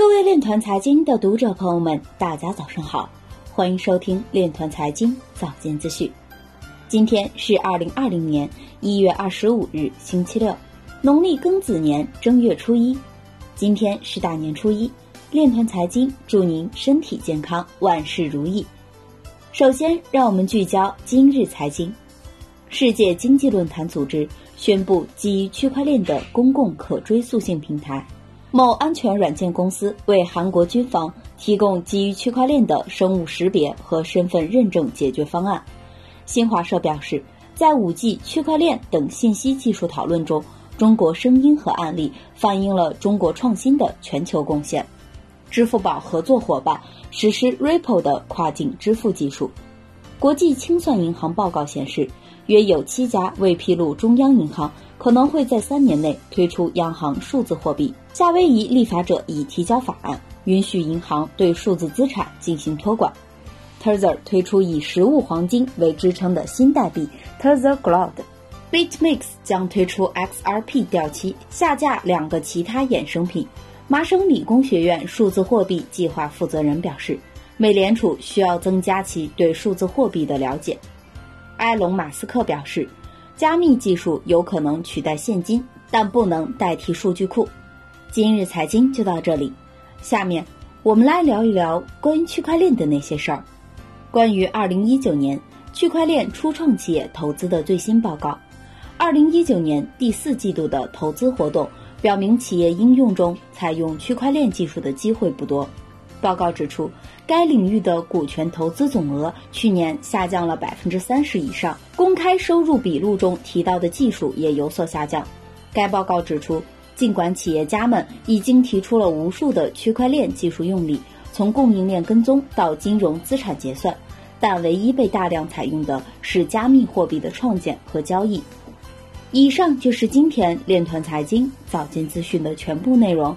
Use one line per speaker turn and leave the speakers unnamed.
各位链团财经的读者朋友们，大家早上好，欢迎收听链团财经早间资讯。今天是二零二零年一月二十五日，星期六，农历庚子年正月初一。今天是大年初一，链团财经祝您身体健康，万事如意。首先，让我们聚焦今日财经。世界经济论坛组织宣布，基于区块链的公共可追溯性平台。某安全软件公司为韩国军方提供基于区块链的生物识别和身份认证解决方案。新华社表示，在 5G、区块链等信息技术讨论中，中国声音和案例反映了中国创新的全球贡献。支付宝合作伙伴实施 Ripple 的跨境支付技术。国际清算银行报告显示，约有七家未披露中央银行。可能会在三年内推出央行数字货币。夏威夷立法者已提交法案，允许银行对数字资产进行托管。Tether 推出以实物黄金为支撑的新代币 Tether Gold。BitMEX 将推出 XRP 掉期，下架两个其他衍生品。麻省理工学院数字货币计划负责人表示，美联储需要增加其对数字货币的了解。埃隆·马斯克表示。加密技术有可能取代现金，但不能代替数据库。今日财经就到这里，下面我们来聊一聊关于区块链的那些事儿。关于二零一九年区块链初创企业投资的最新报告，二零一九年第四季度的投资活动表明，企业应用中采用区块链技术的机会不多。报告指出，该领域的股权投资总额去年下降了百分之三十以上。公开收入笔录中提到的技术也有所下降。该报告指出，尽管企业家们已经提出了无数的区块链技术用例，从供应链跟踪到金融资产结算，但唯一被大量采用的是加密货币的创建和交易。以上就是今天链团财经早间资讯的全部内容。